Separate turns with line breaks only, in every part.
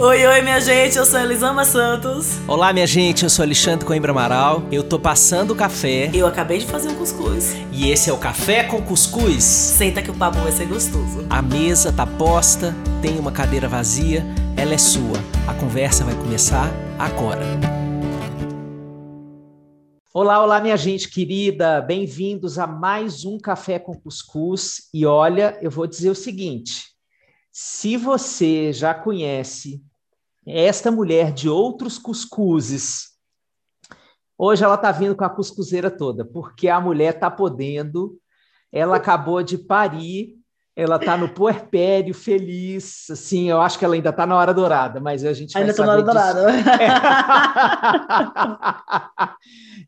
Oi, oi, minha gente, eu sou Elisama Santos.
Olá, minha gente, eu sou Alexandre Coimbra Amaral. Eu tô passando o café.
Eu acabei de fazer um cuscuz.
E esse é o Café com Cuscuz.
Senta que o papo vai ser gostoso.
A mesa tá posta, tem uma cadeira vazia, ela é sua. A conversa vai começar agora. Olá, olá, minha gente querida, bem-vindos a mais um Café com Cuscuz. E olha, eu vou dizer o seguinte: se você já conhece esta mulher de outros cuscuzes, hoje ela está vindo com a cuscuzeira toda, porque a mulher está podendo, ela acabou de parir, ela está no puerpério, feliz, assim, eu acho que ela ainda está na hora dourada, mas a gente
ainda
vai
saber
na hora dourada.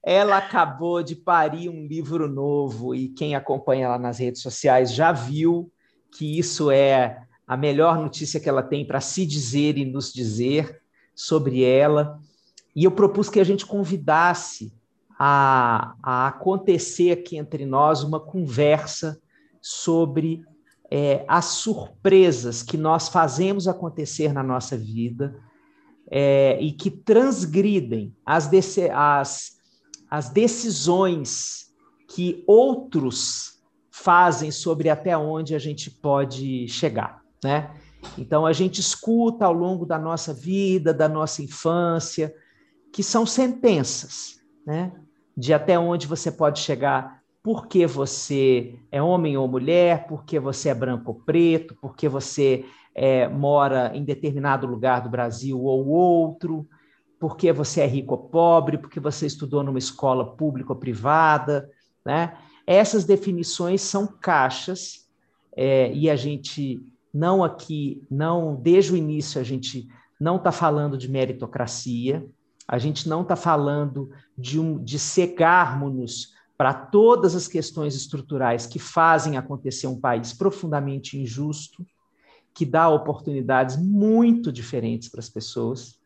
ela acabou de parir um livro novo e quem acompanha ela nas redes sociais já viu que isso é a melhor notícia que ela tem para se dizer e nos dizer sobre ela. E eu propus que a gente convidasse a, a acontecer aqui entre nós uma conversa sobre é, as surpresas que nós fazemos acontecer na nossa vida é, e que transgridem as, as, as decisões que outros fazem sobre até onde a gente pode chegar né? Então a gente escuta ao longo da nossa vida, da nossa infância, que são sentenças, né? De até onde você pode chegar, porque você é homem ou mulher, porque você é branco ou preto, porque você é, mora em determinado lugar do Brasil ou outro, porque você é rico ou pobre, porque você estudou numa escola pública ou privada, né? Essas definições são caixas é, e a gente não aqui, não desde o início a gente não está falando de meritocracia, a gente não está falando de, um, de cegarmos-nos para todas as questões estruturais que fazem acontecer um país profundamente injusto, que dá oportunidades muito diferentes para as pessoas,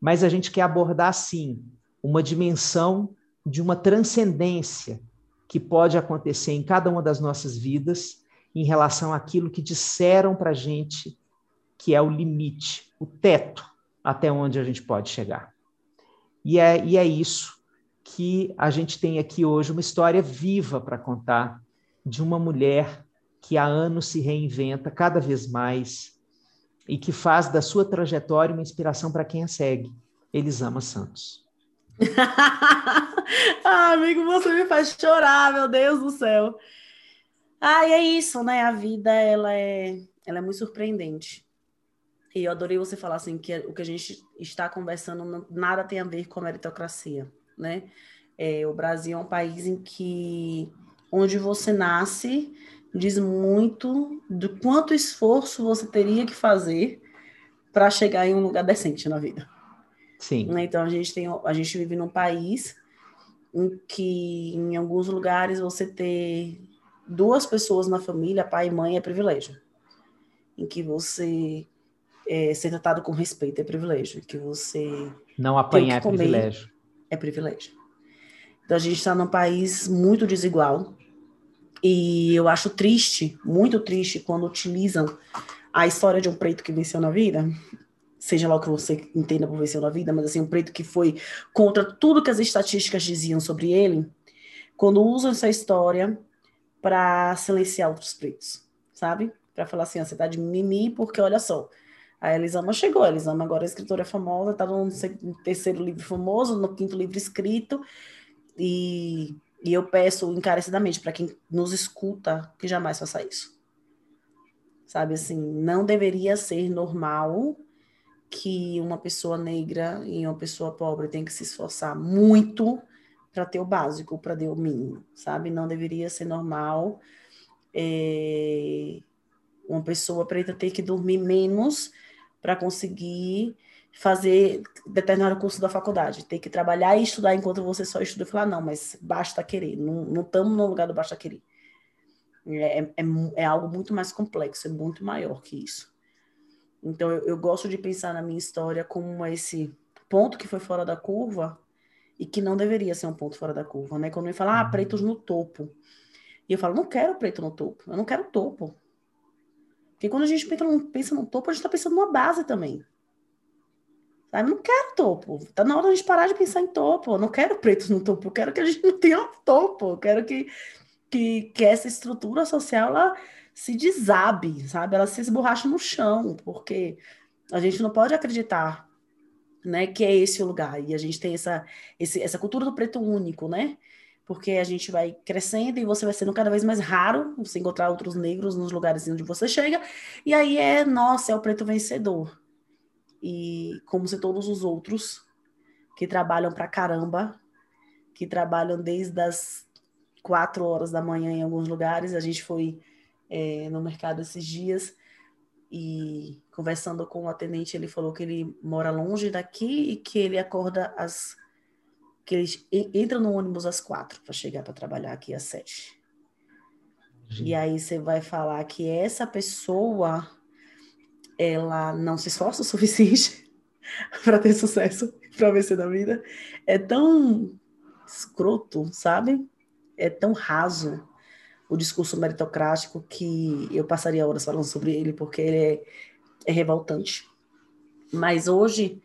mas a gente quer abordar, sim, uma dimensão de uma transcendência que pode acontecer em cada uma das nossas vidas em relação àquilo que disseram para a gente que é o limite, o teto até onde a gente pode chegar. E é, e é isso que a gente tem aqui hoje, uma história viva para contar de uma mulher que há anos se reinventa cada vez mais e que faz da sua trajetória uma inspiração para quem a segue. Elisama Santos.
ah, amigo, você me faz chorar, meu Deus do céu. Ah, e é isso, né? A vida, ela é, ela é muito surpreendente. E eu adorei você falar assim, que o que a gente está conversando nada tem a ver com a meritocracia, né? É, o Brasil é um país em que, onde você nasce, diz muito do quanto esforço você teria que fazer para chegar em um lugar decente na vida.
Sim.
Né? Então a gente tem, a gente vive num país em que em alguns lugares você ter duas pessoas na família, pai e mãe, é privilégio. Em que você é, ser tratado com respeito é privilégio. Em que você.
Não apanhar é privilégio.
É privilégio. Então a gente está num país muito desigual. E eu acho triste, muito triste, quando utilizam a história de um preto que venceu na vida, seja lá o que você entenda por venceu na vida, mas assim, um preto que foi contra tudo que as estatísticas diziam sobre ele, quando usam essa história para silenciar outros pretos, sabe? Para falar assim, você tá de mimimi porque olha só. A Elisama chegou, a Elisama agora é escritora famosa, está no terceiro livro famoso, no quinto livro escrito, e, e eu peço encarecidamente para quem nos escuta que jamais faça isso. Sabe assim, não deveria ser normal que uma pessoa negra e uma pessoa pobre tem que se esforçar muito para ter o básico, para ter o mínimo, sabe? Não deveria ser normal é, uma pessoa preta ter que dormir menos para conseguir fazer determinado curso da faculdade, ter que trabalhar e estudar enquanto você só estuda e falar, não, mas basta querer, não estamos no lugar do basta querer. É, é, é, algo muito mais complexo, é muito maior que isso. Então, eu, eu gosto de pensar na minha história como esse ponto que foi fora da curva, e que não deveria ser um ponto fora da curva, né? Quando me fala, ah, pretos no topo. E eu falo, não quero preto no topo, eu não quero topo. Porque quando a gente pensa no, pensa no topo, a gente está pensando numa base também. Sabe? Não quero topo. Tá na hora de a gente parar de pensar em topo. Eu não quero pretos no topo. Eu quero que a gente não tenha topo. Eu quero que, que, que essa estrutura social ela se desabe, sabe? Ela se esborracha no chão, porque a gente não pode acreditar né, que é esse o lugar. E a gente tem essa, esse, essa cultura do preto único, né? Porque a gente vai crescendo e você vai sendo cada vez mais raro você encontrar outros negros nos lugares onde você chega. E aí é, nossa, é o preto vencedor e como se todos os outros que trabalham para caramba, que trabalham desde as quatro horas da manhã em alguns lugares. A gente foi é, no mercado esses dias e conversando com o atendente, ele falou que ele mora longe daqui e que ele acorda às que ele entra no ônibus às quatro para chegar para trabalhar aqui às sete. E aí você vai falar que essa pessoa ela não se esforça o suficiente para ter sucesso, para vencer na vida, é tão escroto, sabe? É tão raso o discurso meritocrático que eu passaria horas falando sobre ele, porque ele é, é revoltante. Mas hoje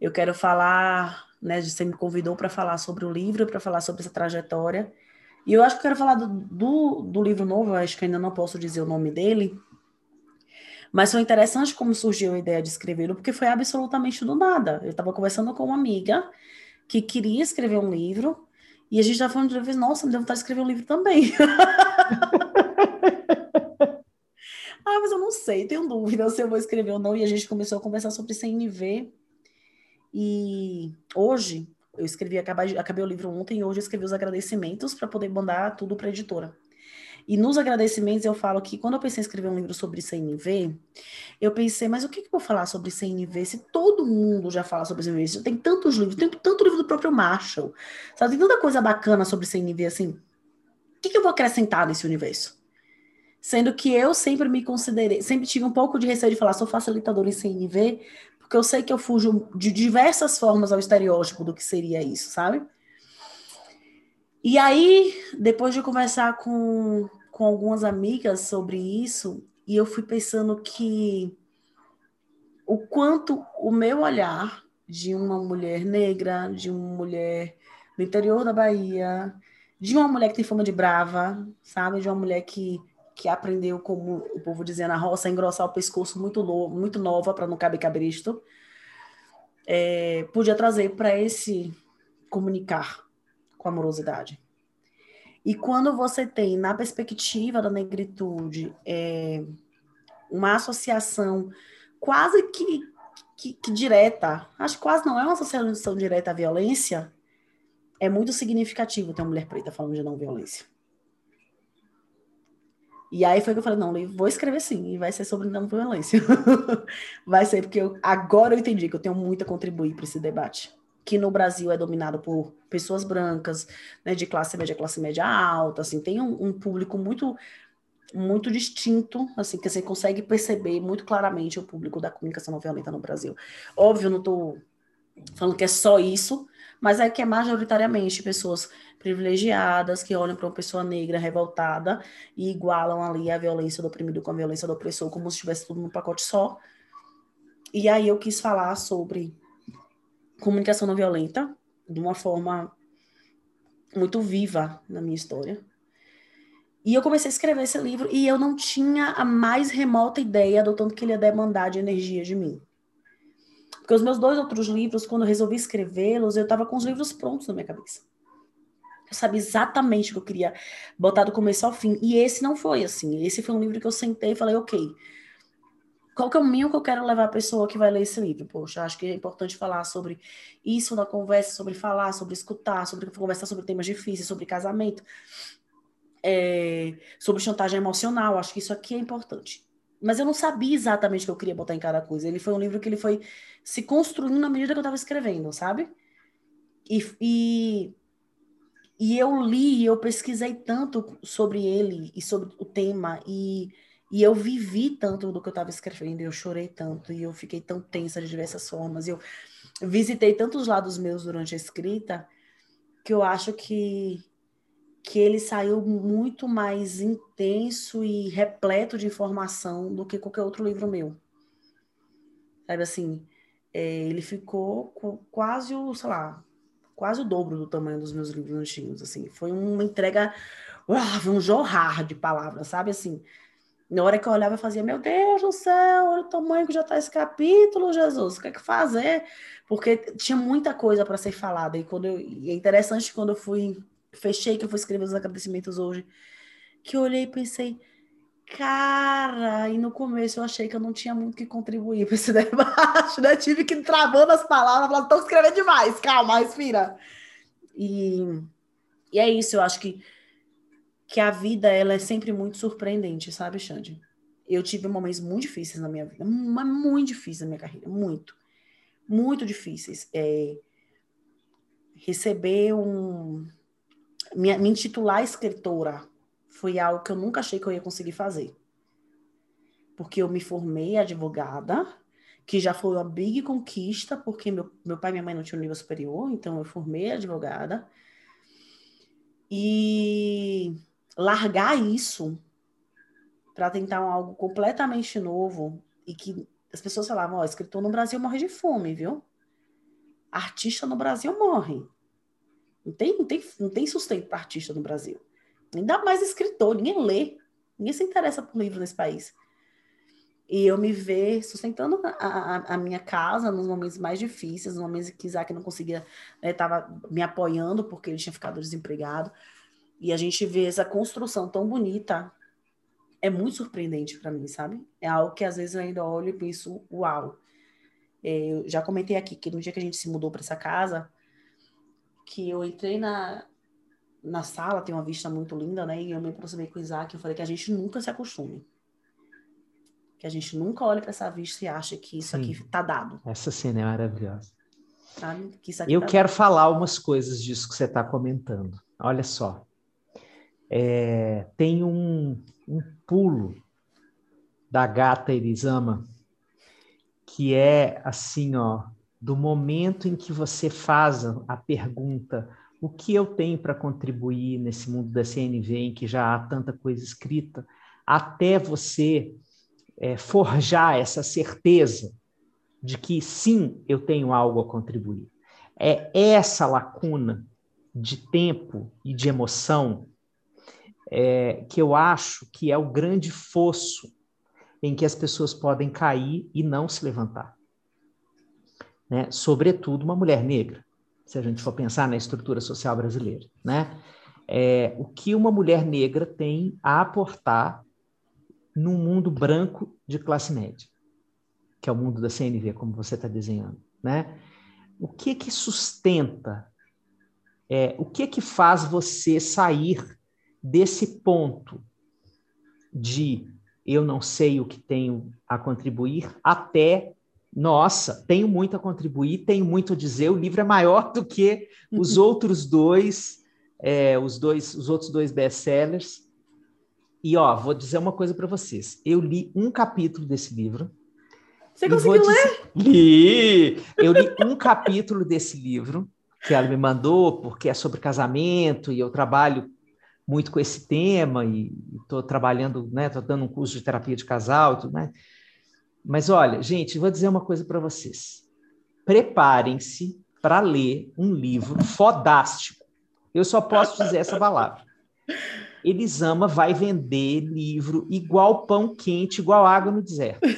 eu quero falar, né? Você me convidou para falar sobre o livro, para falar sobre essa trajetória. E eu acho que eu quero falar do, do, do livro novo, acho que ainda não posso dizer o nome dele, mas foi interessante como surgiu a ideia de escrevê-lo, porque foi absolutamente do nada. Eu estava conversando com uma amiga que queria escrever um livro, e a gente estava falando de vez, nossa, me deu vontade de escrever um livro também. ah, mas eu não sei, tenho dúvida se eu vou escrever ou não. E a gente começou a conversar sobre CNV. E hoje, eu escrevi, acabei, acabei o livro ontem, e hoje eu escrevi os agradecimentos para poder mandar tudo para a editora. E nos agradecimentos eu falo que quando eu pensei em escrever um livro sobre CNV, eu pensei, mas o que, que eu vou falar sobre CNV se todo mundo já fala sobre CNV? Tem tantos livros, tem tanto livro do próprio Marshall, sabe? Tem tanta coisa bacana sobre CNV assim. O que, que eu vou acrescentar nesse universo? Sendo que eu sempre me considerei, sempre tive um pouco de receio de falar, sou facilitador em CNV, porque eu sei que eu fujo de diversas formas ao estereótipo do que seria isso, sabe? E aí, depois de conversar com, com algumas amigas sobre isso, e eu fui pensando que o quanto o meu olhar de uma mulher negra, de uma mulher do interior da Bahia, de uma mulher que tem fama de brava, sabe? De uma mulher que, que aprendeu, como o povo dizia na roça, a engrossar o pescoço muito, no, muito nova para não caber cabresto, é, podia trazer para esse comunicar com amorosidade. E quando você tem, na perspectiva da negritude, é, uma associação quase que, que, que, direta, acho que quase não é uma associação direta à violência, é muito significativo ter uma mulher preta falando de não violência. E aí foi que eu falei, não, vou escrever sim, e vai ser sobre não violência. vai ser, porque eu, agora eu entendi que eu tenho muito a contribuir para esse debate que no Brasil é dominado por pessoas brancas, né, de classe média, classe média alta, assim, tem um, um, público muito muito distinto, assim, que você consegue perceber muito claramente o público da comunicação não violenta no Brasil. Óbvio, não estou falando que é só isso, mas é que é majoritariamente pessoas privilegiadas que olham para uma pessoa negra revoltada e igualam ali a violência do oprimido com a violência do opressor, como se estivesse tudo num pacote só. E aí eu quis falar sobre comunicação não violenta de uma forma muito viva na minha história. E eu comecei a escrever esse livro e eu não tinha a mais remota ideia do tanto que ele ia demandar de energia de mim. Porque os meus dois outros livros, quando eu resolvi escrevê-los, eu estava com os livros prontos na minha cabeça. Eu sabia exatamente o que eu queria botar do começo ao fim. E esse não foi assim. Esse foi um livro que eu sentei e falei, ok, qual que o mínimo que eu quero levar a pessoa que vai ler esse livro? Poxa, acho que é importante falar sobre isso na conversa, sobre falar, sobre escutar, sobre conversar sobre temas difíceis, sobre casamento, é, sobre chantagem emocional. Acho que isso aqui é importante. Mas eu não sabia exatamente o que eu queria botar em cada coisa. Ele foi um livro que ele foi se construindo na medida que eu estava escrevendo, sabe? E, e, e eu li, eu pesquisei tanto sobre ele e sobre o tema e e eu vivi tanto do que eu estava escrevendo, eu chorei tanto, e eu fiquei tão tensa de diversas formas, eu visitei tantos lados meus durante a escrita, que eu acho que, que ele saiu muito mais intenso e repleto de informação do que qualquer outro livro meu. Sabe assim, é, ele ficou quase o, sei lá, quase o dobro do tamanho dos meus livros antigos, assim. Foi uma entrega, uau, um jorrar de palavras, sabe, assim. Na hora que eu olhava, eu fazia, meu Deus do céu, olha o tamanho que já está esse capítulo, Jesus, o que é que fazer? Porque tinha muita coisa para ser falada. E, quando eu, e é interessante quando eu fui, fechei, que eu fui escrever os agradecimentos hoje, que eu olhei e pensei, cara, e no começo eu achei que eu não tinha muito que contribuir para esse debate, né? Tive que ir travando as palavras, falando, estou escrevendo demais, calma, respira. E, e é isso, eu acho que que a vida ela é sempre muito surpreendente, sabe, Xande? Eu tive momentos muito difíceis na minha vida, mas muito difíceis na minha carreira, muito, muito difíceis. É, receber um, me, me intitular escritora foi algo que eu nunca achei que eu ia conseguir fazer, porque eu me formei advogada, que já foi uma big conquista, porque meu, meu pai e minha mãe não tinham nível superior, então eu formei advogada. E largar isso para tentar algo completamente novo e que as pessoas falavam, ó, oh, escritor no Brasil morre de fome, viu? Artista no Brasil morre. Não tem, não tem, não tem sustento para artista no Brasil. Ainda mais escritor, ninguém lê. Ninguém se interessa por livro nesse país. E eu me ver sustentando a, a, a, minha casa nos momentos mais difíceis, nos momentos que Isaac não conseguia, estava né, me apoiando porque ele tinha ficado desempregado. E a gente vê essa construção tão bonita, é muito surpreendente para mim, sabe? É algo que às vezes eu ainda olho e penso, uau. É, eu já comentei aqui que no dia que a gente se mudou para essa casa, que eu entrei na, na sala, tem uma vista muito linda, né? E eu me aproximei com o Isaac e eu falei que a gente nunca se acostume. Que a gente nunca olhe para essa vista e acha que isso Sim. aqui tá dado.
Essa cena é maravilhosa. Sabe? Que eu tá quero dado. falar umas coisas disso que você está comentando. Olha só é, tem um, um pulo da gata Elisama que é assim, ó, do momento em que você faz a pergunta o que eu tenho para contribuir nesse mundo da CNV em que já há tanta coisa escrita, até você é, forjar essa certeza de que sim, eu tenho algo a contribuir. É essa lacuna de tempo e de emoção é, que eu acho que é o grande fosso em que as pessoas podem cair e não se levantar. Né? Sobretudo uma mulher negra, se a gente for pensar na estrutura social brasileira. Né? É, o que uma mulher negra tem a aportar num mundo branco de classe média, que é o mundo da CNV, como você está desenhando. Né? O que que sustenta, é, o que que faz você sair desse ponto de eu não sei o que tenho a contribuir até nossa, tenho muito a contribuir, tenho muito a dizer. O livro é maior do que os outros dois, é, os dois, os outros dois best-sellers. E ó, vou dizer uma coisa para vocês. Eu li um capítulo desse livro.
Você conseguiu dizer... ler?
Li. Eu li um capítulo desse livro que ela me mandou porque é sobre casamento e eu trabalho muito com esse tema e estou trabalhando, né? Estou dando um curso de terapia de casal e tudo mais. Mas olha, gente, vou dizer uma coisa para vocês. Preparem-se para ler um livro fodástico. Eu só posso dizer essa palavra. Elisama vai vender livro igual pão quente, igual água no deserto.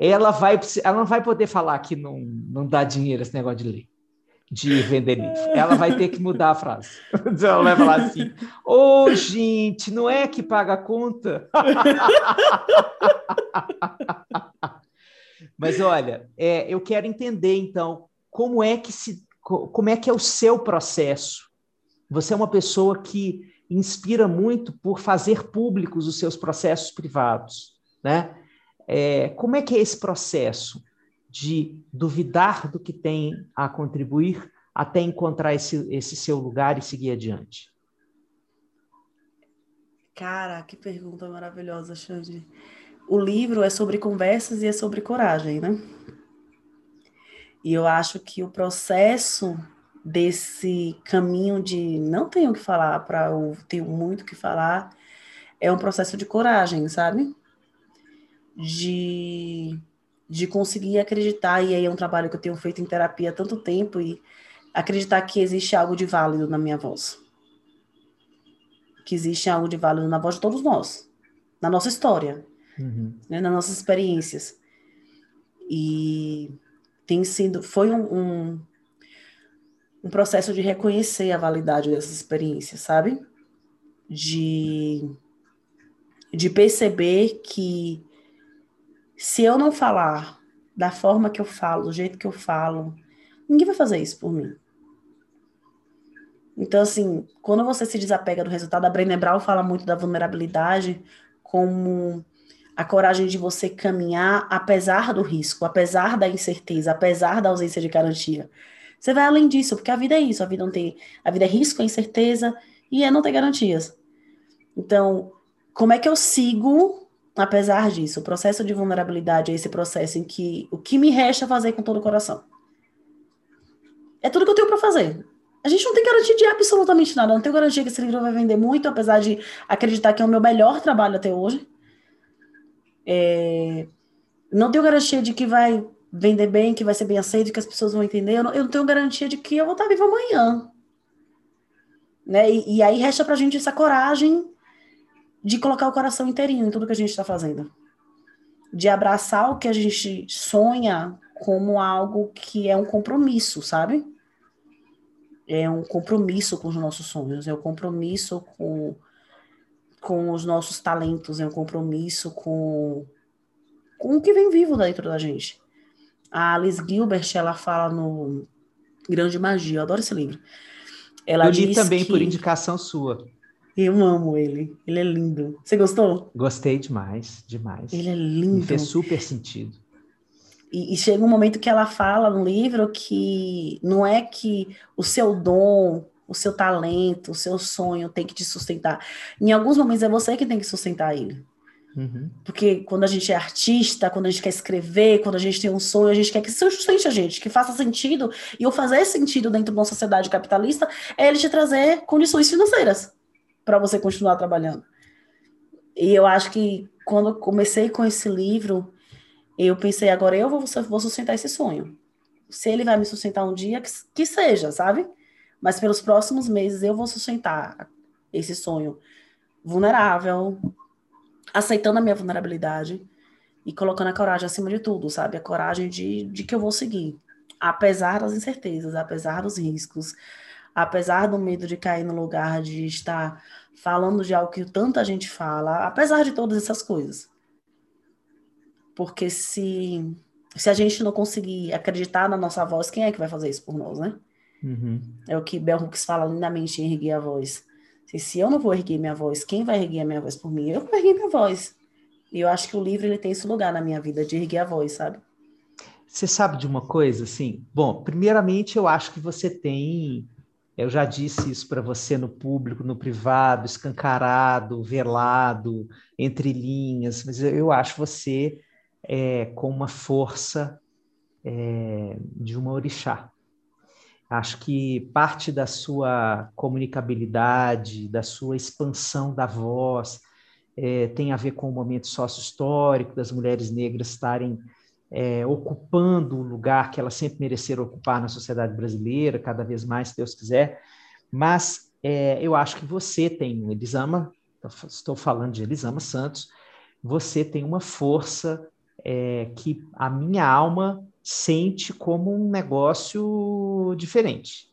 Ela vai, ela não vai poder falar que não, não dá dinheiro esse negócio de ler de vender livro. Ela vai ter que mudar a frase. Ela vai falar assim: Ô, oh, gente, não é que paga a conta? Mas olha, é, eu quero entender então como é que se, como é que é o seu processo. Você é uma pessoa que inspira muito por fazer públicos os seus processos privados, né? É, como é que é esse processo? De duvidar do que tem a contribuir até encontrar esse, esse seu lugar e seguir adiante?
Cara, que pergunta maravilhosa, Xande. O livro é sobre conversas e é sobre coragem, né? E eu acho que o processo desse caminho de não tenho o que falar para o tenho muito o que falar é um processo de coragem, sabe? De de conseguir acreditar, e aí é um trabalho que eu tenho feito em terapia há tanto tempo, e acreditar que existe algo de válido na minha voz. Que existe algo de válido na voz de todos nós, na nossa história, uhum. né, nas nossas experiências. E tem sido, foi um, um, um processo de reconhecer a validade dessas experiências, sabe? De, de perceber que se eu não falar da forma que eu falo, do jeito que eu falo, ninguém vai fazer isso por mim. Então, assim, quando você se desapega do resultado, a Brené Brown fala muito da vulnerabilidade como a coragem de você caminhar apesar do risco, apesar da incerteza, apesar da ausência de garantia. Você vai além disso, porque a vida é isso, a vida não tem, a vida é risco, é incerteza e é não ter garantias. Então, como é que eu sigo apesar disso? O processo de vulnerabilidade é esse processo em que o que me resta fazer com todo o coração. É tudo que eu tenho para fazer. A gente não tem garantia de absolutamente nada. Não tenho garantia que esse livro vai vender muito, apesar de acreditar que é o meu melhor trabalho até hoje. É... Não tenho garantia de que vai vender bem, que vai ser bem aceito, que as pessoas vão entender. Eu não, eu não tenho garantia de que eu vou estar viva amanhã. Né? E, e aí resta para a gente essa coragem de colocar o coração inteirinho em tudo que a gente está fazendo. De abraçar o que a gente sonha como algo que é um compromisso, sabe? É um compromisso com os nossos sonhos, é um compromisso com, com os nossos talentos, é um compromisso com, com o que vem vivo dentro da gente. A Alice Gilbert, ela fala no Grande Magia, eu adoro esse livro.
Ela eu li também que... por indicação sua.
Eu amo ele. Ele é lindo. Você gostou?
Gostei demais, demais.
Ele é lindo. Me
fez super sentido.
E, e, chega um momento que ela fala no livro que não é que o seu dom, o seu talento, o seu sonho tem que te sustentar. Em alguns momentos é você que tem que sustentar ele. Uhum. Porque quando a gente é artista, quando a gente quer escrever, quando a gente tem um sonho, a gente quer que sustente a gente, que faça sentido. E o fazer sentido dentro de uma sociedade capitalista é ele te trazer condições financeiras para você continuar trabalhando. E eu acho que quando eu comecei com esse livro, eu pensei, agora eu vou, vou sustentar esse sonho. Se ele vai me sustentar um dia, que, que seja, sabe? Mas pelos próximos meses eu vou sustentar esse sonho vulnerável, aceitando a minha vulnerabilidade e colocando a coragem acima de tudo, sabe? A coragem de, de que eu vou seguir, apesar das incertezas, apesar dos riscos, apesar do medo de cair no lugar de estar falando de algo que tanta gente fala, apesar de todas essas coisas. Porque se, se a gente não conseguir acreditar na nossa voz, quem é que vai fazer isso por nós, né? Uhum. É o que Bell Hooks fala lindamente em erguer a voz. Se, se eu não vou erguer minha voz, quem vai erguer a minha voz por mim? Eu vou erguer minha voz. E eu acho que o livro ele tem esse lugar na minha vida, de erguer a voz, sabe?
Você sabe de uma coisa, assim? Bom, primeiramente eu acho que você tem eu já disse isso para você no público, no privado, escancarado, velado, entre linhas, mas eu acho você é, com uma força é, de uma orixá. Acho que parte da sua comunicabilidade, da sua expansão da voz, é, tem a ver com o momento sócio-histórico das mulheres negras estarem é, ocupando o lugar que elas sempre mereceram ocupar na sociedade brasileira, cada vez mais, se Deus quiser. Mas é, eu acho que você tem, Elisama, estou falando de Elisama Santos, você tem uma força é, que a minha alma sente como um negócio diferente.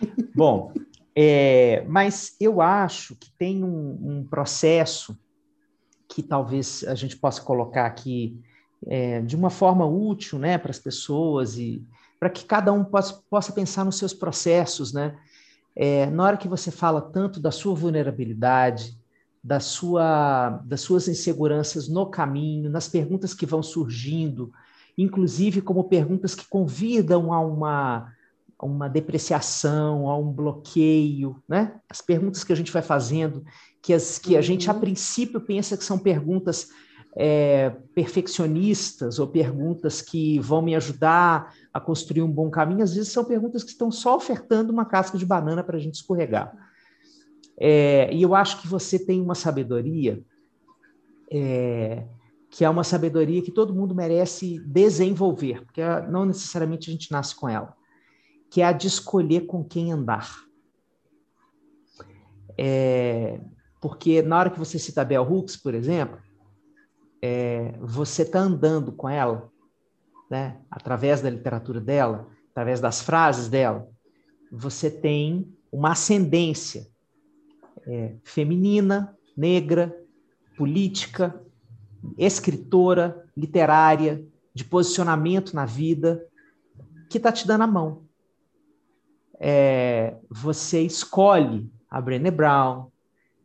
Bom, é, mas eu acho que tem um, um, processo que talvez a gente possa colocar aqui é, de uma forma útil né, para as pessoas e para que cada um possa, possa pensar nos seus processos. Né? É, na hora que você fala tanto da sua vulnerabilidade, da sua, das suas inseguranças no caminho, nas perguntas que vão surgindo, inclusive como perguntas que convidam a uma, a uma depreciação, a um bloqueio, né? As perguntas que a gente vai fazendo, que, as, que a gente a uhum. princípio pensa que são perguntas é, perfeccionistas ou perguntas que vão me ajudar a construir um bom caminho, às vezes são perguntas que estão só ofertando uma casca de banana para a gente escorregar. É, e eu acho que você tem uma sabedoria é, que é uma sabedoria que todo mundo merece desenvolver, porque não necessariamente a gente nasce com ela, que é a de escolher com quem andar. É, porque na hora que você cita Bell Hooks, por exemplo, é, você está andando com ela, né, através da literatura dela, através das frases dela, você tem uma ascendência é, feminina, negra, política, escritora, literária, de posicionamento na vida, que está te dando a mão. É, você escolhe a Brené Brown,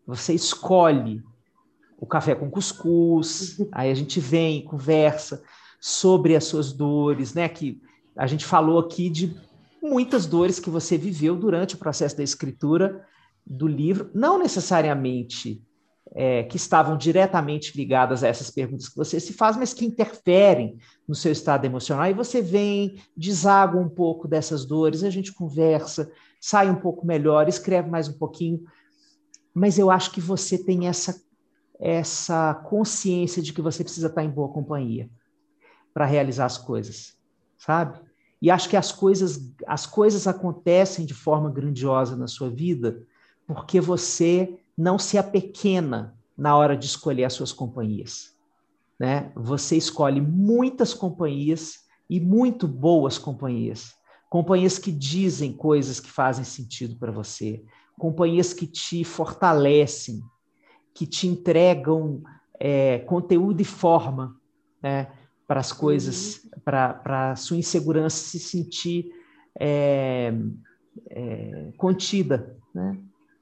você escolhe o café com cuscuz, aí a gente vem, conversa sobre as suas dores, né? Que a gente falou aqui de muitas dores que você viveu durante o processo da escritura do livro, não necessariamente é, que estavam diretamente ligadas a essas perguntas que você se faz, mas que interferem no seu estado emocional. E você vem, deságua um pouco dessas dores, a gente conversa, sai um pouco melhor, escreve mais um pouquinho. Mas eu acho que você tem essa, essa consciência de que você precisa estar em boa companhia para realizar as coisas, sabe? E acho que as coisas, as coisas acontecem de forma grandiosa na sua vida porque você não se apequena na hora de escolher as suas companhias. Né? Você escolhe muitas companhias e muito boas companhias. Companhias que dizem coisas que fazem sentido para você, companhias que te fortalecem, que te entregam é, conteúdo e forma né, para as coisas, uhum. para a sua insegurança se sentir é, é, contida. Né?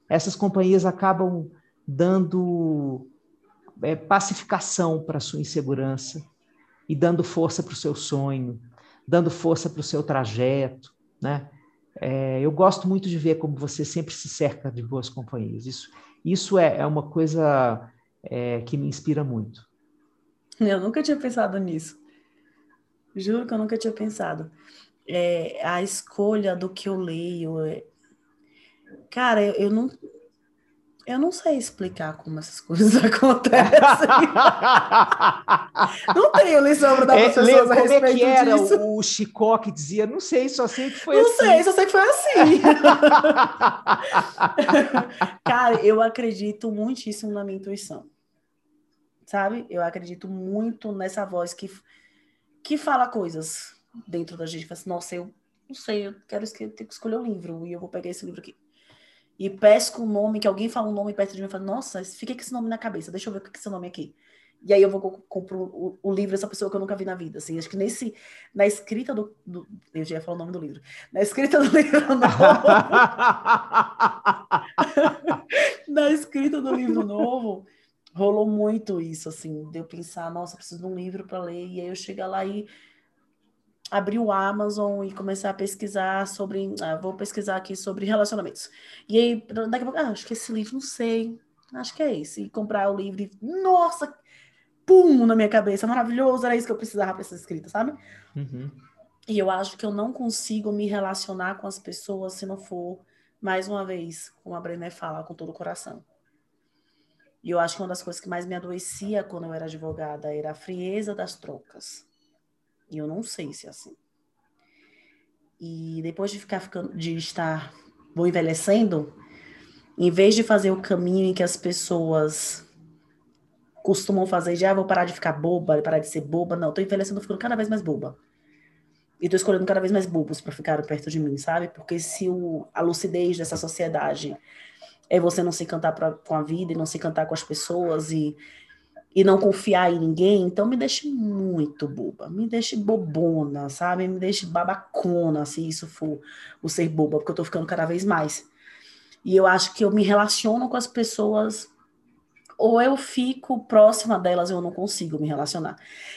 essas companhias acabam dando é, pacificação para a sua insegurança e dando força para o seu sonho, dando força para o seu trajeto, né? É, eu gosto muito de ver como você sempre se cerca de boas companhias. Isso, isso é, é uma coisa é, que me inspira muito.
Eu nunca tinha pensado nisso. Juro que eu nunca tinha pensado. É, a escolha do que eu leio, é, Cara, eu, eu não. Eu não sei explicar como essas coisas acontecem. não tenho lição para dar para as pessoas a respeito é que era disso.
o Chicó que dizia, não sei, só sei que foi
não
assim.
Não sei, só sei que foi assim. Cara, eu acredito muitíssimo na minha intuição. Sabe? Eu acredito muito nessa voz que, que fala coisas dentro da gente. Fala assim, nossa, eu não sei, eu quero tenho que escolher um livro e eu vou pegar esse livro aqui e pesco um nome, que alguém fala um nome perto de mim e fala, nossa, fica com esse nome na cabeça, deixa eu ver o que é esse nome aqui. E aí eu vou comprar o, o, livro dessa pessoa que eu nunca vi na vida. Assim, acho que nesse, na escrita do, do Eu já ia falar o nome do livro. Na escrita do livro novo. na escrita do livro novo, rolou muito isso, assim, de eu pensar, nossa, preciso de um livro para ler. E aí eu chegar lá e abrir o Amazon e começar a pesquisar sobre. Ah, vou pesquisar aqui sobre relacionamentos. E aí, daqui a pouco, ah, acho que esse livro, não sei, acho que é esse. E comprar o livro e, nossa, pum, na minha cabeça, maravilhoso, era isso que eu precisava para essa escrita, sabe? Uhum. E eu acho que eu não consigo me relacionar com as pessoas se não for, mais uma vez, como a Brené fala, com todo o coração. E eu acho que uma das coisas que mais me adoecia quando eu era advogada era a frieza das trocas. E eu não sei se é assim. E depois de ficar ficando, de estar vou envelhecendo, em vez de fazer o caminho em que as pessoas costumam fazer, já ah, vou parar de ficar boba, parar de ser boba, não, tô envelhecendo, ficando cada vez mais boba. E tô escolhendo cada vez mais bobos para ficar perto de mim, sabe? Porque se o, a lucidez dessa sociedade é você não se encantar pra, com a vida e não se encantar com as pessoas e e não confiar em ninguém, então me deixe muito boba, me deixe bobona, sabe? Me deixe babacona, se isso for o ser boba, porque eu tô ficando cada vez mais. E eu acho que eu me relaciono com as pessoas, ou eu fico próxima delas, eu não consigo me relacionar.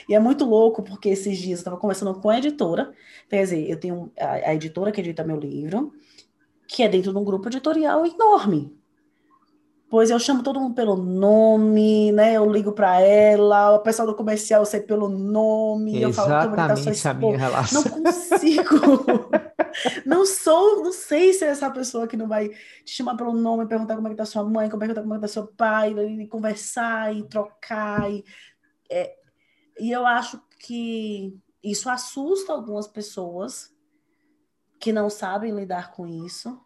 E é muito louco, porque esses dias eu estava conversando com a editora, quer dizer, eu tenho a, a editora que edita meu livro, que é dentro de um grupo editorial enorme, Pois eu chamo todo mundo pelo nome, né? Eu ligo para ela, o pessoal do comercial eu sei pelo nome,
Exatamente eu falo como é que tá sua a minha relação.
Não consigo. não sou, não sei se é essa pessoa que não vai te chamar pelo nome, perguntar como é que tá sua mãe, como é que tá, como é que tá seu pai, e conversar e trocar e é, E eu acho que isso assusta algumas pessoas que não sabem lidar com isso.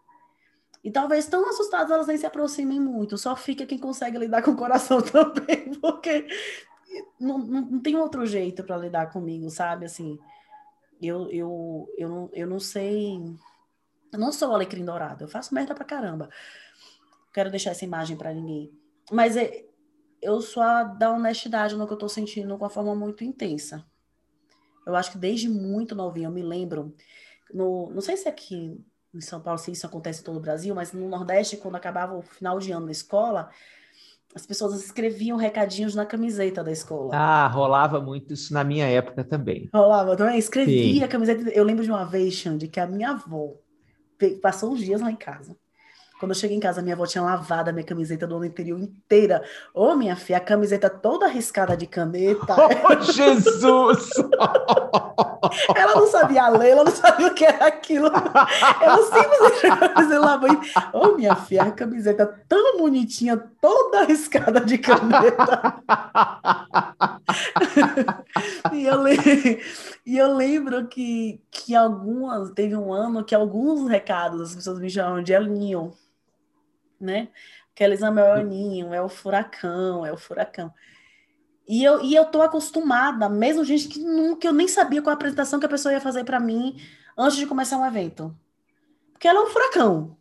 E talvez tão assustadas elas nem se aproximem muito, só fica quem consegue lidar com o coração também, porque não, não, não tem outro jeito para lidar comigo, sabe? Assim, eu, eu, eu, não, eu não sei. Eu não sou alecrim dourado, eu faço merda pra caramba. Quero deixar essa imagem para ninguém. Mas é, eu sou a da honestidade no que eu tô sentindo com uma forma muito intensa. Eu acho que desde muito novinho, eu me lembro, no, não sei se é aqui em São Paulo, se isso acontece em todo o Brasil, mas no Nordeste, quando acabava o final de ano da escola, as pessoas escreviam recadinhos na camiseta da escola.
Ah, rolava muito isso na minha época também.
Rolava também? Escrevia Sim. a camiseta. Eu lembro de uma vez, Xande, que a minha avó passou uns dias lá em casa. Quando eu cheguei em casa, minha avó tinha lavado a minha camiseta do ano anterior inteira. Ô, oh, minha filha, a camiseta toda riscada de caneta.
Oh, Jesus!
ela não sabia ler, ela não sabia o que era aquilo. Ela simplesmente lavou. Ô, oh, minha filha, a camiseta tão bonitinha, toda riscada de caneta. e, eu e eu lembro que, que algumas, teve um ano que alguns recados as pessoas me chamam de Elinho né? Aquele exame é o ninho, é o furacão, é o furacão. E eu, e eu tô acostumada, mesmo gente que nunca eu nem sabia qual a apresentação que a pessoa ia fazer para mim antes de começar um evento. Porque ela é um furacão.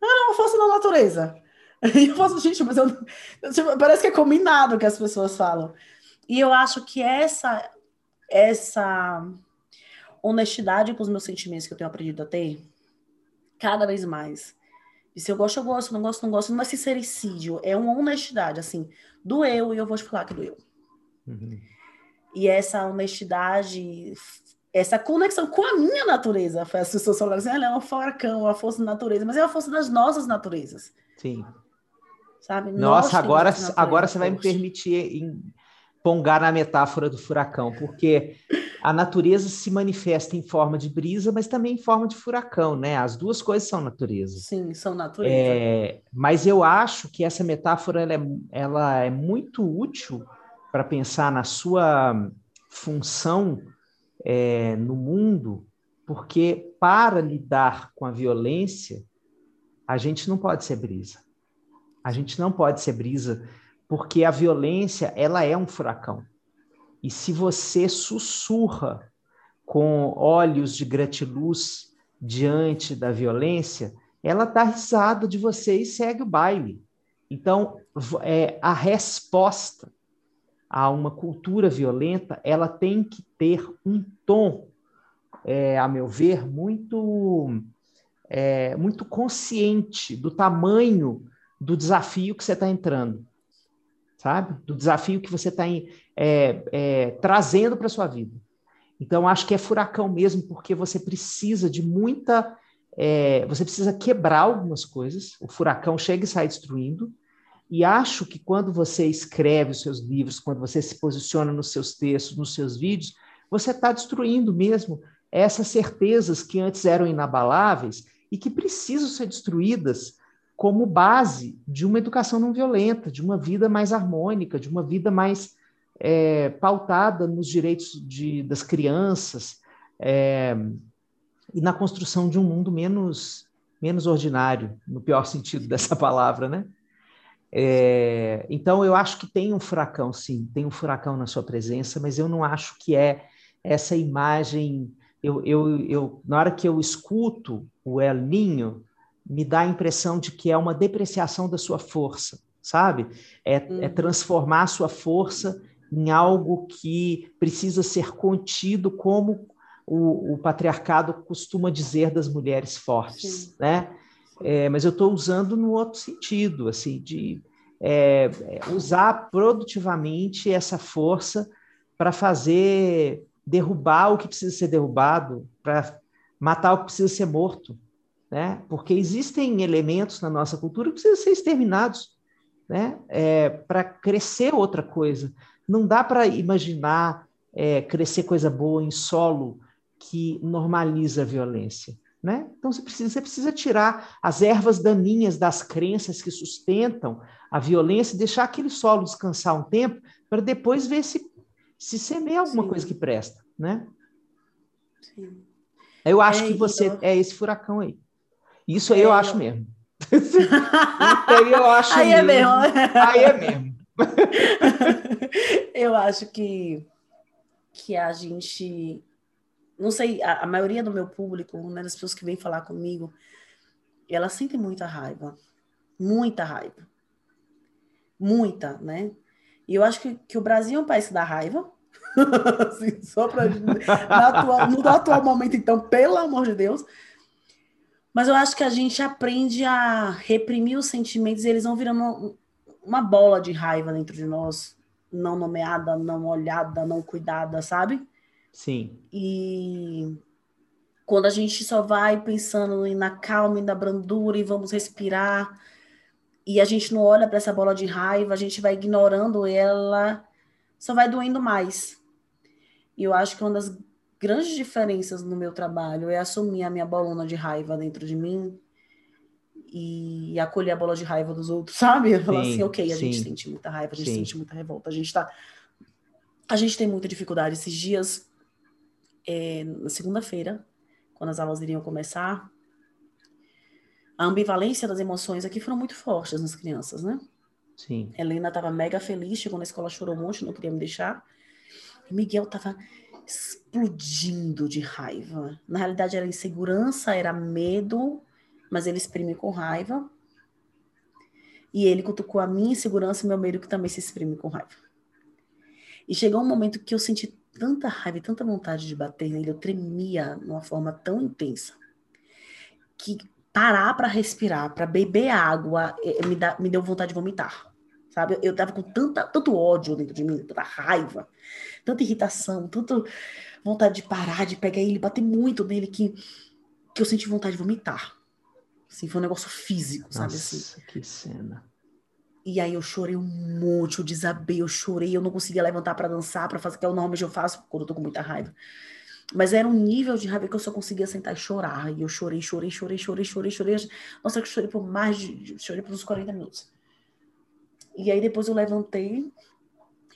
Ela é uma força da natureza. E eu faço, gente, mas eu, tipo, parece que é combinado que as pessoas falam. E eu acho que essa essa honestidade com os meus sentimentos que eu tenho aprendido a ter, cada vez mais, e se eu gosto, eu gosto, não gosto, não gosto. Não é sincericídio, é uma honestidade, assim. Doeu e eu vou te falar que doeu. Uhum. E essa honestidade, essa conexão com a minha natureza, as pessoas falaram assim, ela é um furacão, a força da natureza, mas é a força das nossas naturezas.
Sim.
Sabe?
Nossa, agora, agora você vai me permitir pongar na metáfora do furacão, porque a natureza se manifesta em forma de brisa, mas também em forma de furacão, né? As duas coisas são natureza.
Sim, são natureza.
É, mas eu acho que essa metáfora ela é, ela é muito útil para pensar na sua função é, no mundo, porque para lidar com a violência, a gente não pode ser brisa. A gente não pode ser brisa, porque a violência ela é um furacão. E se você sussurra com olhos de gratiluz diante da violência, ela dá risada de você e segue o baile. Então, é, a resposta a uma cultura violenta, ela tem que ter um tom, é, a meu ver, muito, é, muito consciente do tamanho do desafio que você está entrando sabe? Do desafio que você está é, é, trazendo para a sua vida. Então, acho que é furacão mesmo, porque você precisa de muita. É, você precisa quebrar algumas coisas, o furacão chega e sai destruindo. E acho que quando você escreve os seus livros, quando você se posiciona nos seus textos, nos seus vídeos, você está destruindo mesmo essas certezas que antes eram inabaláveis e que precisam ser destruídas como base de uma educação não violenta, de uma vida mais harmônica, de uma vida mais é, pautada nos direitos de, das crianças é, e na construção de um mundo menos, menos ordinário, no pior sentido dessa palavra, né? É, então, eu acho que tem um furacão, sim, tem um furacão na sua presença, mas eu não acho que é essa imagem. Eu, eu, eu, na hora que eu escuto o El Ninho, me dá a impressão de que é uma depreciação da sua força, sabe? É, é uhum. transformar a sua força em algo que precisa ser contido, como o, o patriarcado costuma dizer das mulheres fortes, Sim. né? É, mas eu estou usando no outro sentido, assim, de é, é usar produtivamente essa força para fazer derrubar o que precisa ser derrubado, para matar o que precisa ser morto, né? porque existem elementos na nossa cultura que precisam ser exterminados né? É, para crescer outra coisa. Não dá para imaginar é, crescer coisa boa em solo que normaliza a violência. Né? Então você precisa, você precisa tirar as ervas daninhas das crenças que sustentam a violência e deixar aquele solo descansar um tempo para depois ver se, se semeia alguma
Sim.
coisa que presta, né?
Sim.
Eu acho
É,
que você
então-
é esse furacão aí. Isso aí eu
É,
acho mesmo. Isso aí eu acho
Aí é mesmo.
Aí é mesmo.
Eu acho que, que a gente. Não sei, a, a maioria do meu público, né, das pessoas que vêm falar comigo, elas sentem muita raiva. Muita raiva. Muita, né? E eu acho que, que o Brasil é um país dá raiva. Assim, só atual- no atual momento, então, pelo amor de Deus. Mas eu acho que a gente aprende a reprimir os sentimentos e eles vão virando um- uma bola de raiva dentro de nós, não nomeada, não olhada, não cuidada, sabe?
Sim.
E quando a gente só vai pensando na calma e na brandura e vamos respirar, e a gente não olha para essa bola de raiva, a gente vai ignorando ela, só vai doendo mais. E eu acho que uma das grandes diferenças no meu trabalho é assumir a minha bolona de raiva dentro de mim e acolher a bola de raiva dos outros, sabe? Falar
Sim,
assim, ok, a gente
sim.
sente muita raiva, a gente
Sim.
sente muita revolta, a gente tá. A gente tem muita dificuldade. Esses dias, é, na segunda-feira, quando as aulas iriam começar, a ambivalência das emoções aqui foram muito fortes nas crianças, né?
Sim.
Helena estava mega feliz, chegou na escola, chorou um monte, não queria me deixar. Miguel estava explodindo de raiva. Na realidade, era insegurança, era medo, mas ele exprime com raiva. E ele cutucou a minha insegurança e meu medo, que também se exprime com raiva. E chegou um momento que eu senti tanta raiva e tanta vontade de bater nele, eu tremia de uma forma tão intensa, que parar para respirar, para beber água, eh, me, dá- me deu vontade de vomitar. Sabe? Eu tava com tanta, tanto ódio dentro de mim, tanta raiva, tanta irritação, tanta vontade de parar, de pegar ele, bater muito nele, que, que eu senti vontade de vomitar. Assim, foi um negócio físico, sabe? Assim.
Nossa, que cena.
E aí eu chorei um monte, eu desabei, eu chorei, eu não conseguia levantar para dançar, para fazer, que é o normalmente eu faço quando eu tô com muita raiva. Mas era um nível de raiva que eu só conseguia sentar e chorar. E eu chorei, chorei, chorei, chorei, chorei, chorei. Nossa, eu chorei por mais de. Chorei por uns 40 minutos. E aí depois eu levantei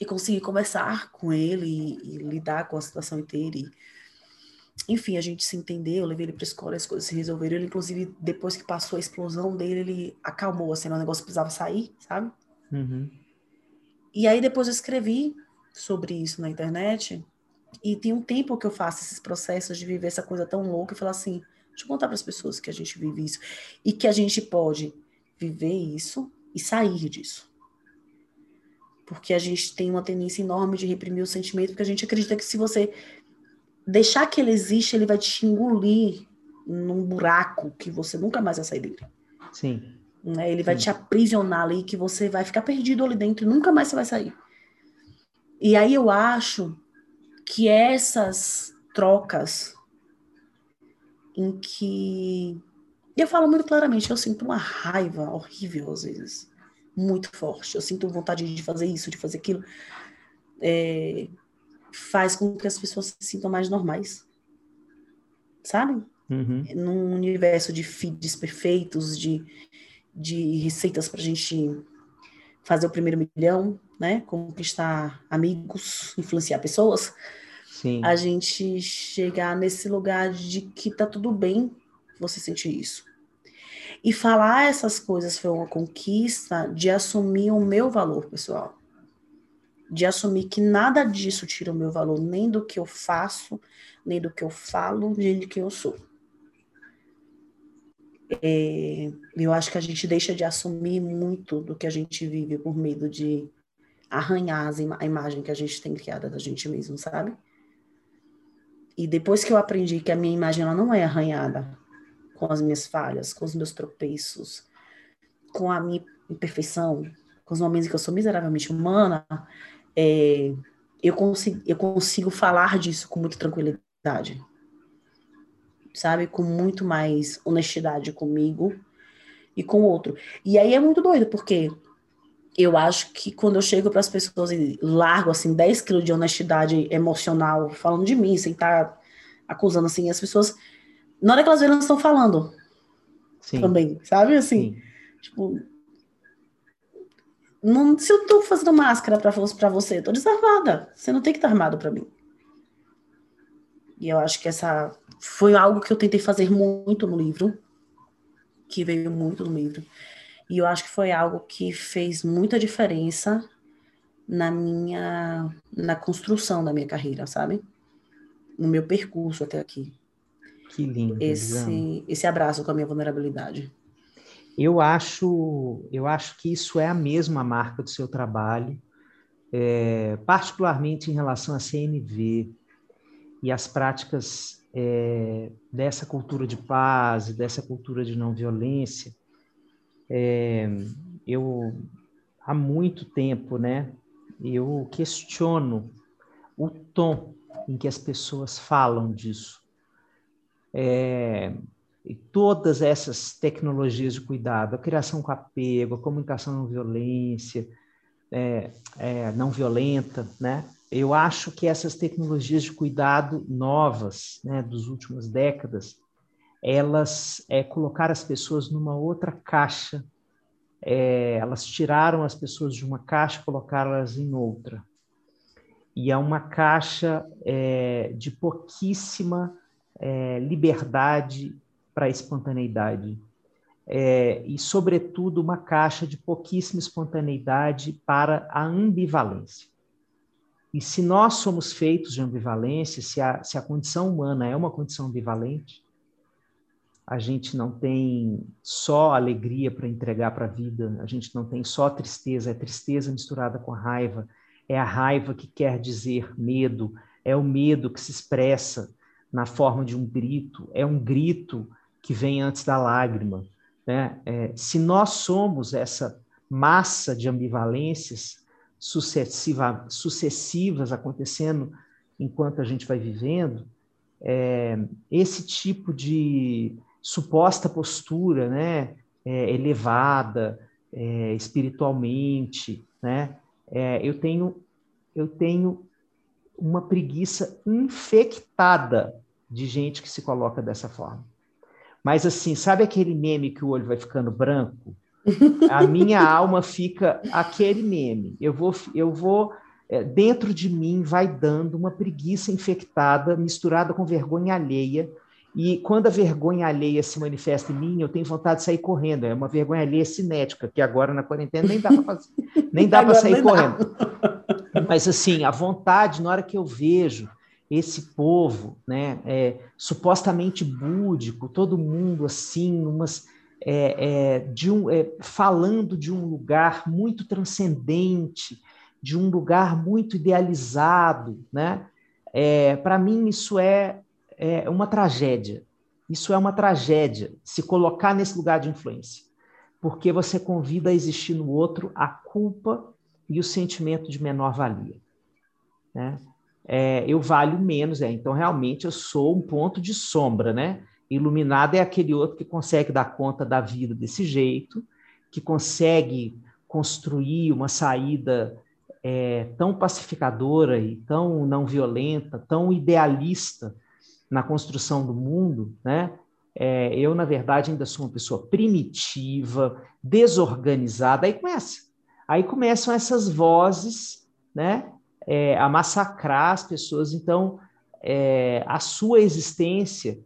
e consegui conversar com ele e, e lidar com a situação inteira. E, enfim, a gente se entendeu, eu levei ele para escola, as coisas se resolveram. Ele, inclusive, depois que passou a explosão dele, ele acalmou, assim, o negócio precisava sair, sabe?
Uhum.
E aí depois eu escrevi sobre isso na internet. E tem um tempo que eu faço esses processos de viver essa coisa tão louca e falar assim, deixa eu contar para as pessoas que a gente vive isso e que a gente pode viver isso e sair disso. Porque a gente tem uma tendência enorme de reprimir o sentimento, porque a gente acredita que se você deixar que ele existe, ele vai te engolir num buraco que você nunca mais vai sair dele.
Sim.
Né? Ele vai
Sim.
te aprisionar ali, que você vai ficar perdido ali dentro e nunca mais você vai sair. E aí eu acho que essas trocas em que eu falo muito claramente, eu sinto uma raiva horrível às vezes, muito forte. Eu sinto vontade de fazer isso, de fazer aquilo. É, faz com que as pessoas se sintam mais normais. Sabe?
Uhum.
num universo de feeds perfeitos, de, de receitas para a gente fazer o primeiro milhão, né? Conquistar amigos, influenciar pessoas,
Sim.
a gente chegar nesse lugar de que tá tudo bem você sentir isso. E falar essas coisas foi uma conquista de assumir o meu valor, pessoal. De assumir que nada disso tira o meu valor, nem do que eu faço, nem do que eu falo, nem de quem eu sou. É, eu acho que a gente deixa de assumir muito do que a gente vive por medo de arranhar a imagem que a gente tem criada da gente mesmo, sabe? E depois que eu aprendi que a minha imagem ela não é arranhada com as minhas falhas, com os meus tropeços, com a minha imperfeição, com os momentos em que eu sou miseravelmente humana, é, eu, consigo, eu consigo falar disso com muita tranquilidade sabe? Com muito mais honestidade comigo e com o outro. E aí é muito doido, porque eu acho que quando eu chego para as pessoas e largo, assim, 10 quilos de honestidade emocional, falando de mim, sem estar acusando, assim, as pessoas, na hora que elas veem, elas estão falando
Sim.
também, sabe? Assim,
Sim.
tipo, não, se eu estou fazendo máscara para você, estou desarmada. Você não tem que estar armado para mim. E eu acho que essa foi algo que eu tentei fazer muito no livro, que veio muito no livro. E eu acho que foi algo que fez muita diferença na minha na construção da minha carreira, sabe? No meu percurso até aqui.
Que lindo.
Esse esse abraço com a minha vulnerabilidade.
Eu acho, eu acho que isso é a mesma marca do seu trabalho, é, particularmente em relação à CNV e as práticas é, dessa cultura de paz, dessa cultura de não violência. É, eu há muito tempo, né? Eu questiono o tom em que as pessoas falam disso. É, todas essas tecnologias de cuidado, a criação com apego, a comunicação não violência, é, é, não violenta, né? Eu acho que essas tecnologias de cuidado novas, né, dos últimas décadas, elas é, colocaram as pessoas numa outra caixa, é, elas tiraram as pessoas de uma caixa colocaram-las em outra. E é uma caixa é, de pouquíssima é, liberdade para a espontaneidade. É, e, sobretudo, uma caixa de pouquíssima espontaneidade para a ambivalência. E se nós somos feitos de ambivalência, se a, se a condição humana é uma condição ambivalente, a gente não tem só alegria para entregar para a vida, a gente não tem só tristeza, é tristeza misturada com raiva, é a raiva que quer dizer medo, é o medo que se expressa na forma de um grito, é um grito que vem antes da lágrima. Né? É, se nós somos essa massa de ambivalências sucessiva, sucessivas acontecendo enquanto a gente vai vivendo, é, esse tipo de suposta postura né, é, elevada é, espiritualmente, né, é, eu, tenho, eu tenho uma preguiça infectada de gente que se coloca dessa forma. Mas assim, sabe aquele meme que o olho vai ficando branco? A minha alma fica aquele meme. Eu vou, eu vou é, dentro de mim vai dando uma preguiça infectada misturada com vergonha alheia. E quando a vergonha alheia se manifesta em mim, eu tenho vontade de sair correndo. É uma vergonha alheia cinética, que agora na quarentena nem dá para fazer, nem dá para sair correndo. Mas assim, a vontade, na hora que eu vejo esse povo, né, é, supostamente búdico, todo mundo assim, umas, é, é, de um, é, falando de um lugar muito transcendente, de um lugar muito idealizado, né? É, Para mim isso é, é uma tragédia. Isso é uma tragédia se colocar nesse lugar de influência, porque você convida a existir no outro a culpa e o sentimento de menor valia. Né? é, eu valho menos, é, então realmente eu sou um ponto de sombra, né? Iluminado é aquele outro que consegue dar conta da vida desse jeito, que consegue construir uma saída é, tão pacificadora e tão não violenta, tão idealista na construção do mundo, né? É, eu, na verdade, ainda sou uma pessoa primitiva, desorganizada. Aí começa. Aí começam essas vozes, né? é, a massacrar as pessoas. Então, é, a sua existência,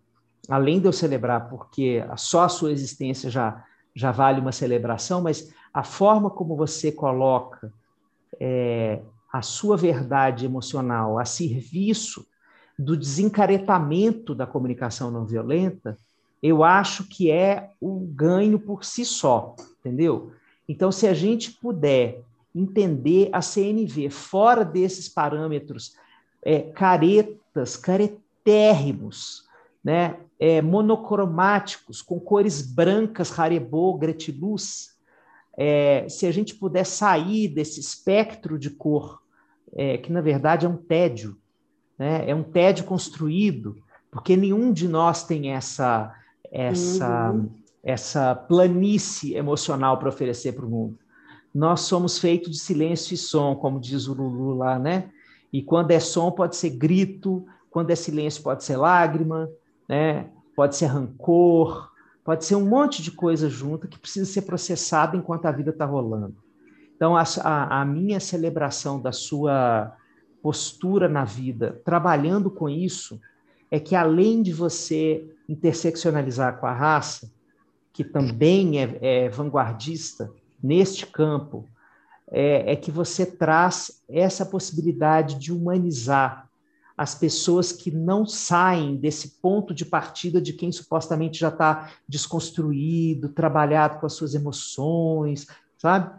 além de eu celebrar, porque só a sua existência já, já vale uma celebração, mas a forma como você coloca é, a sua verdade emocional a serviço do desencaretamento da comunicação não violenta, eu acho que é o ganho por si só, entendeu? Então, se a gente puder entender a CNV fora desses parâmetros é, caretas, caretérrimos, né? É, monocromáticos, com cores brancas, Haribo, Gratiluz, é, se a gente puder sair desse espectro de cor, é, que na verdade é um tédio, né? é um tédio construído, porque nenhum de nós tem essa, essa, uhum. Essa planície emocional para oferecer para o mundo nós somos feitos de silêncio e som, como diz o Lulu lá, né? E quando é som pode ser grito, quando é silêncio pode ser lágrima, né? Pode ser rancor, pode ser um monte de coisa junto que precisa ser processada enquanto a vida está rolando. Então, a, a, a minha celebração da sua postura na vida, trabalhando com isso, é que além de você interseccionalizar com a raça, que também é, é vanguardista neste campo, é, é, que você traz essa possibilidade de humanizar as pessoas que não saem desse ponto de partida de quem supostamente já está desconstruído, trabalhado com as suas emoções, sabe?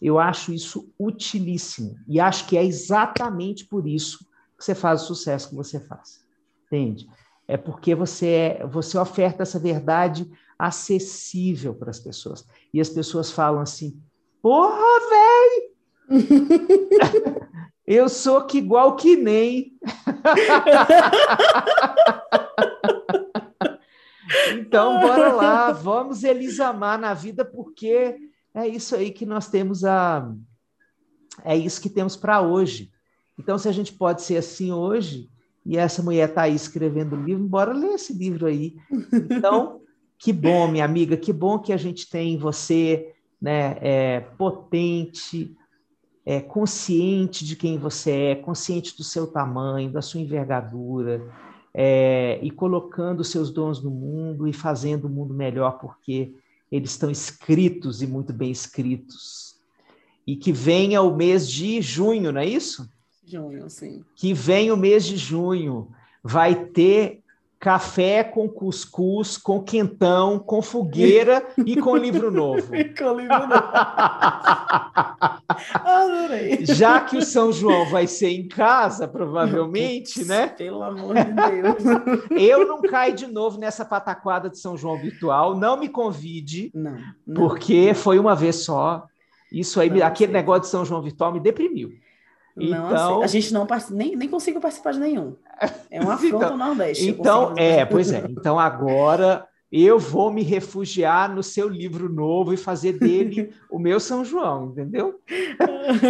Eu acho isso utilíssimo e acho que é exatamente por isso que você faz o sucesso que você faz, entende? É porque você é, você oferta essa verdade acessível para as pessoas e as pessoas falam assim, porra, velho, eu sou que igual que nem. então, bora lá, vamos Elisamar na vida, porque é isso aí que nós temos a. É isso que temos para hoje. Então, se a gente pode ser assim hoje, e essa mulher está aí escrevendo o livro, bora ler esse livro aí. Então, que bom, minha amiga, que bom que a gente tem você, né, é, potente, é, consciente de quem você é, consciente do seu tamanho, da sua envergadura, é, e colocando seus dons no mundo e fazendo o mundo melhor, porque eles estão escritos e muito bem escritos. E que venha o mês de junho, não é isso?
Junho, sim.
Que venha o mês de junho. Vai ter café com cuscuz, com quentão, com fogueira e com livro novo.
com livro novo. Adorei.
Já que o São João vai ser em casa, provavelmente, né?
Pelo amor de Deus.
Eu não caio de novo nessa pataquada de São João virtual. Não me convide,
não, não.
porque foi uma vez só. Isso aí, não, aquele negócio de São João virtual me deprimiu.
Não, então, a gente não nem, nem consigo participar de nenhum. É uma afronta
então,
Nordeste.
Então, é, pois é. Então agora eu vou me refugiar no seu livro novo e fazer dele o meu São João, entendeu?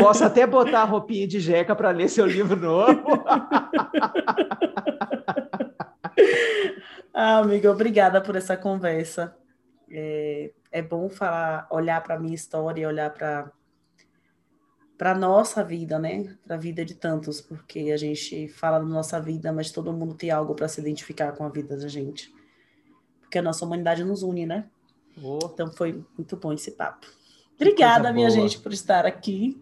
Posso até botar a roupinha de jeca para ler seu livro novo.
ah, amiga, obrigada por essa conversa. É, é bom falar, olhar para a minha história, olhar para para nossa vida, né? Para a vida de tantos, porque a gente fala da nossa vida, mas todo mundo tem algo para se identificar com a vida da gente. Porque a nossa humanidade nos une, né? Oh. Então foi muito bom esse papo. Obrigada, minha gente, por estar aqui.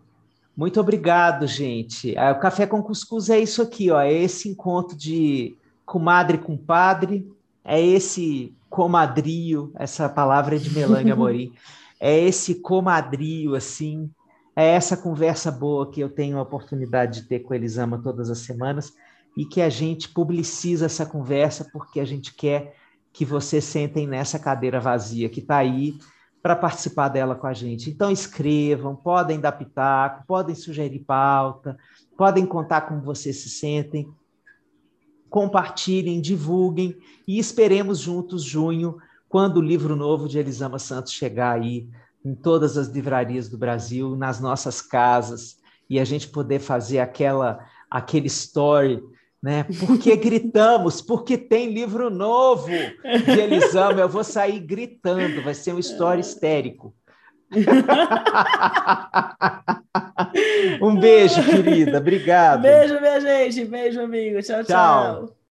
Muito obrigado, gente. Ah, o Café com Cuscuz é isso aqui, ó. É esse encontro de comadre com padre, é esse comadrio, essa palavra é de Melania Amorim, é esse comadrio, assim, é essa conversa boa que eu tenho a oportunidade de ter com a Elisama todas as semanas e que a gente publiciza essa conversa porque a gente quer que vocês sentem nessa cadeira vazia que está aí para participar dela com a gente. Então escrevam, podem dar pitaco, podem sugerir pauta, podem contar como vocês se sentem, compartilhem, divulguem e esperemos juntos junho, quando o livro novo de Elisama Santos chegar aí em todas as livrarias do Brasil, nas nossas casas, e a gente poder fazer aquela aquele story, né? Porque gritamos, porque tem livro novo de Elisama, eu vou sair gritando, vai ser um story histérico. um beijo, querida. Obrigado.
Beijo, minha gente. Beijo, amigo. tchau. tchau. tchau.